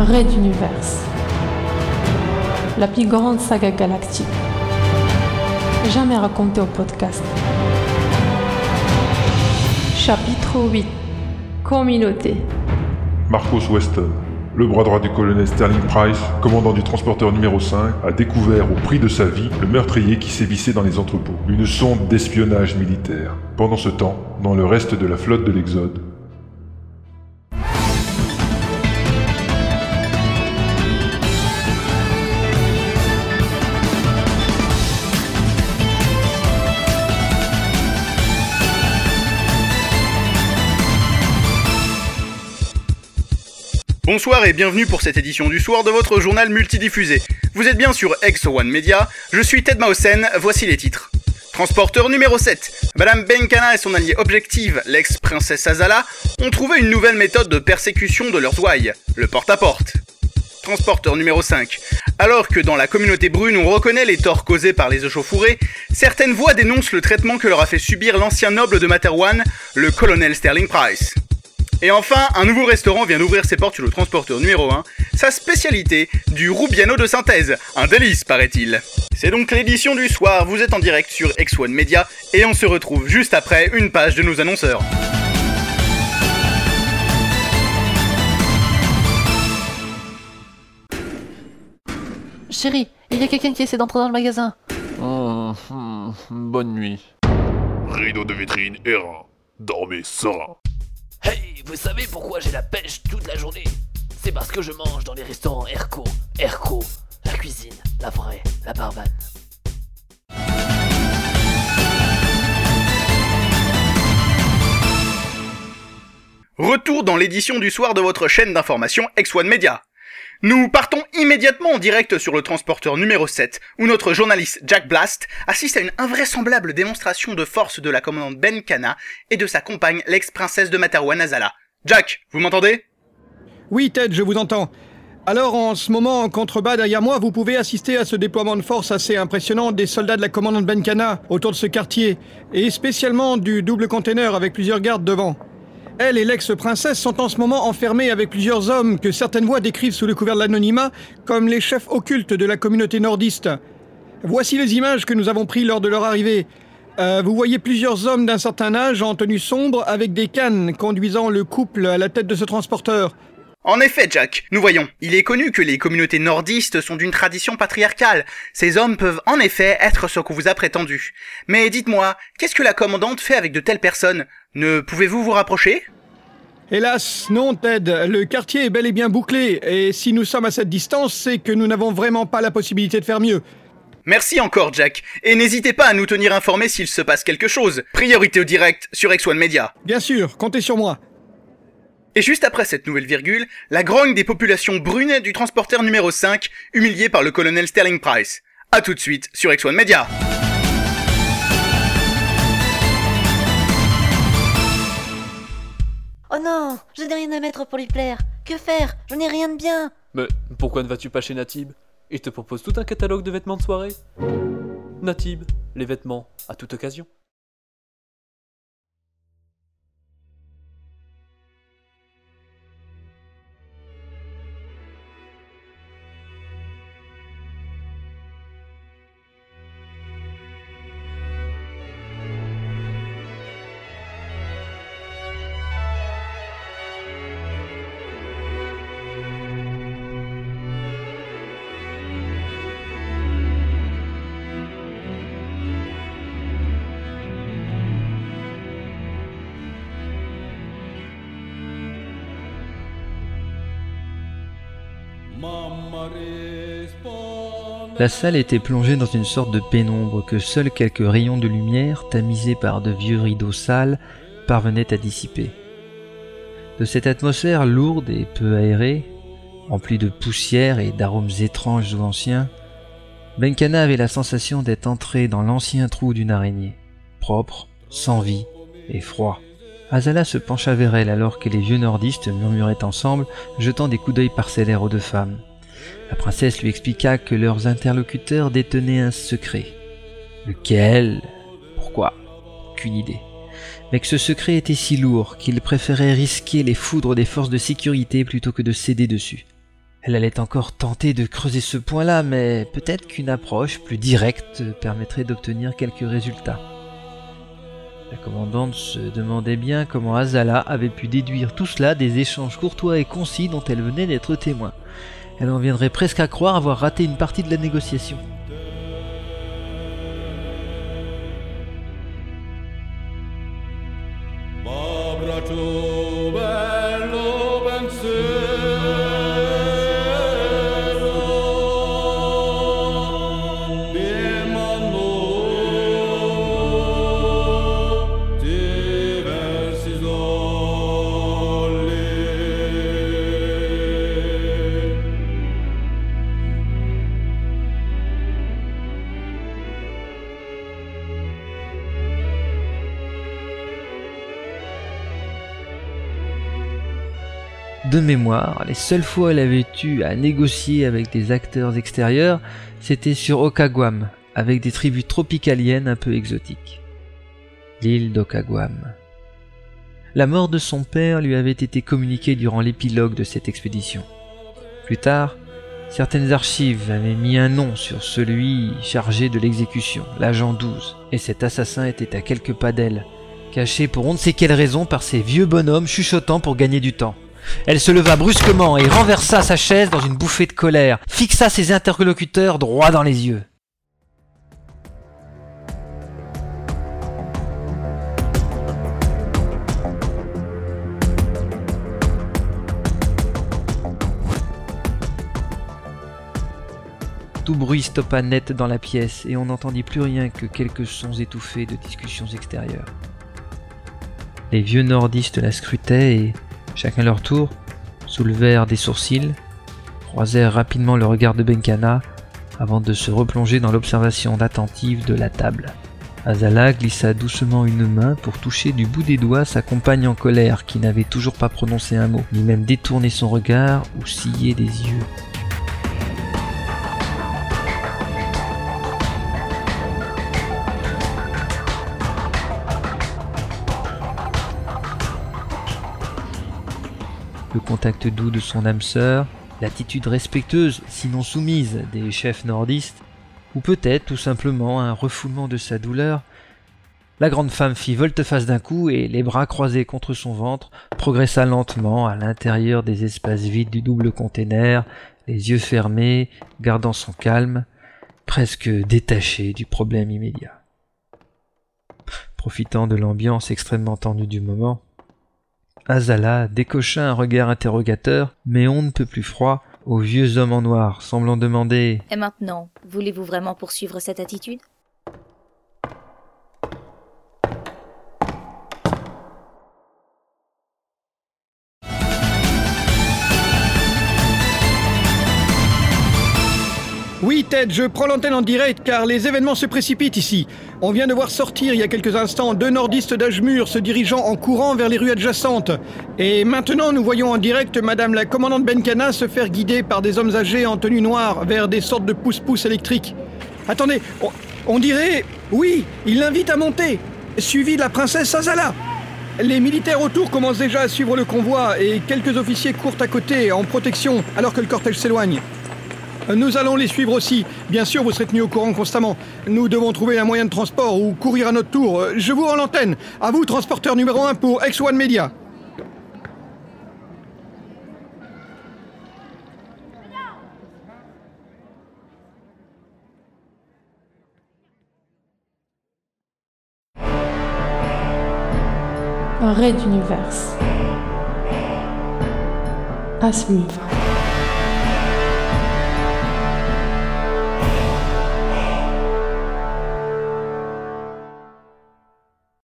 Red Universe. La plus grande saga galactique. Jamais racontée au podcast. Chapitre 8. Communauté. Marcos Weston, le bras droit du colonel Sterling Price, commandant du transporteur numéro 5, a découvert au prix de sa vie le meurtrier qui sévissait dans les entrepôts, une sonde d'espionnage militaire. Pendant ce temps, dans le reste de la flotte de l'Exode, Bonsoir et bienvenue pour cette édition du soir de votre journal multidiffusé. Vous êtes bien sur Exo One Media, je suis Ted Mausen, voici les titres. Transporteur numéro 7. Madame Benkana et son allié objective, l'ex-princesse Azala, ont trouvé une nouvelle méthode de persécution de leurs ouailles, le porte-à-porte. Transporteur numéro 5. Alors que dans la communauté brune on reconnaît les torts causés par les échauffourées, certaines voix dénoncent le traitement que leur a fait subir l'ancien noble de Materwan, le colonel Sterling Price. Et enfin, un nouveau restaurant vient d'ouvrir ses portes sur le transporteur numéro 1, sa spécialité, du roubiano de synthèse, un délice paraît-il. C'est donc l'édition du soir, vous êtes en direct sur X1 Media, et on se retrouve juste après une page de nos annonceurs. Chérie, il y a quelqu'un qui essaie d'entrer dans le magasin. Hum, hum, bonne nuit. Rideau de vitrine errant. Dormez serein. Hey, vous savez pourquoi j'ai la pêche toute la journée? C'est parce que je mange dans les restaurants Erco. Erco, la cuisine, la vraie, la barbane. Retour dans l'édition du soir de votre chaîne d'information X1 Media. Nous partons immédiatement en direct sur le transporteur numéro 7, où notre journaliste Jack Blast assiste à une invraisemblable démonstration de force de la commandante Ben Kana et de sa compagne, l'ex-princesse de Materwan Azala. Jack, vous m'entendez? Oui, Ted, je vous entends. Alors, en ce moment, en contrebas derrière moi, vous pouvez assister à ce déploiement de force assez impressionnant des soldats de la commandante Benkana autour de ce quartier, et spécialement du double container avec plusieurs gardes devant. Elle et l'ex-princesse sont en ce moment enfermés avec plusieurs hommes que certaines voix décrivent sous le couvert de l'anonymat comme les chefs occultes de la communauté nordiste. Voici les images que nous avons prises lors de leur arrivée. Euh, vous voyez plusieurs hommes d'un certain âge en tenue sombre avec des cannes conduisant le couple à la tête de ce transporteur. En effet, Jack, nous voyons, il est connu que les communautés nordistes sont d'une tradition patriarcale. Ces hommes peuvent en effet être ce qu'on vous a prétendu. Mais dites-moi, qu'est-ce que la commandante fait avec de telles personnes? Ne pouvez-vous vous rapprocher? Hélas, non, Ted. Le quartier est bel et bien bouclé, et si nous sommes à cette distance, c'est que nous n'avons vraiment pas la possibilité de faire mieux. Merci encore, Jack. Et n'hésitez pas à nous tenir informés s'il se passe quelque chose. Priorité au direct sur X1 Media. Bien sûr, comptez sur moi. Et juste après cette nouvelle virgule, la grogne des populations brunes du transporteur numéro 5, humilié par le colonel Sterling Price. A tout de suite sur X1 Media. Oh non, je n'ai rien à mettre pour lui plaire. Que faire? Je n'ai rien de bien. Mais pourquoi ne vas-tu pas chez Natib? Il te propose tout un catalogue de vêtements de soirée. Natib, les vêtements à toute occasion. La salle était plongée dans une sorte de pénombre que seuls quelques rayons de lumière, tamisés par de vieux rideaux sales, parvenaient à dissiper. De cette atmosphère lourde et peu aérée, remplie de poussière et d'arômes étranges ou anciens, Benkana avait la sensation d'être entré dans l'ancien trou d'une araignée, propre, sans vie et froid. Azala se pencha vers elle alors que les vieux nordistes murmuraient ensemble, jetant des coups d'œil parcellaires aux deux femmes. La princesse lui expliqua que leurs interlocuteurs détenaient un secret. Lequel? Pourquoi? Aucune idée. Mais que ce secret était si lourd qu'il préférait risquer les foudres des forces de sécurité plutôt que de céder dessus. Elle allait encore tenter de creuser ce point-là, mais peut-être qu'une approche plus directe permettrait d'obtenir quelques résultats. La commandante se demandait bien comment Azala avait pu déduire tout cela des échanges courtois et concis dont elle venait d'être témoin. Elle en viendrait presque à croire avoir raté une partie de la négociation. De mémoire, les seules fois où elle avait eu à négocier avec des acteurs extérieurs, c'était sur Okaguam, avec des tribus tropicaliennes un peu exotiques. L'île d'Okaguam. La mort de son père lui avait été communiquée durant l'épilogue de cette expédition. Plus tard, certaines archives avaient mis un nom sur celui chargé de l'exécution, l'agent 12, et cet assassin était à quelques pas d'elle, caché pour on ne sait quelle raison par ces vieux bonhommes chuchotant pour gagner du temps. Elle se leva brusquement et renversa sa chaise dans une bouffée de colère, fixa ses interlocuteurs droit dans les yeux. Tout bruit stoppa net dans la pièce et on n'entendit plus rien que quelques sons étouffés de discussions extérieures. Les vieux nordistes la scrutaient et, chacun leur tour, soulevèrent des sourcils, croisèrent rapidement le regard de Benkana avant de se replonger dans l'observation attentive de la table. Azala glissa doucement une main pour toucher du bout des doigts sa compagne en colère qui n'avait toujours pas prononcé un mot, ni même détourné son regard ou scié des yeux. Le contact doux de son âme sœur, l'attitude respectueuse, sinon soumise, des chefs nordistes, ou peut-être tout simplement un refoulement de sa douleur, la grande femme fit volte-face d'un coup et, les bras croisés contre son ventre, progressa lentement à l'intérieur des espaces vides du double container, les yeux fermés, gardant son calme, presque détaché du problème immédiat. Profitant de l'ambiance extrêmement tendue du moment, Azala décocha un regard interrogateur, mais on ne peut plus froid, au vieux homme en noir, semblant demander Et maintenant, voulez-vous vraiment poursuivre cette attitude? Je prends l'antenne en direct car les événements se précipitent ici. On vient de voir sortir il y a quelques instants deux nordistes d'Ajmur se dirigeant en courant vers les rues adjacentes. Et maintenant, nous voyons en direct Madame la commandante Benkana se faire guider par des hommes âgés en tenue noire vers des sortes de pousse-pousse électriques. Attendez, on, on dirait... Oui, il l'invite à monter, suivi de la princesse Azala. Les militaires autour commencent déjà à suivre le convoi et quelques officiers courent à côté en protection alors que le cortège s'éloigne. Nous allons les suivre aussi. Bien sûr, vous serez tenus au courant constamment. Nous devons trouver un moyen de transport ou courir à notre tour. Je vous rends l'antenne. À vous, transporteur numéro 1 pour X1 Media. Un raid d'univers. À suivre.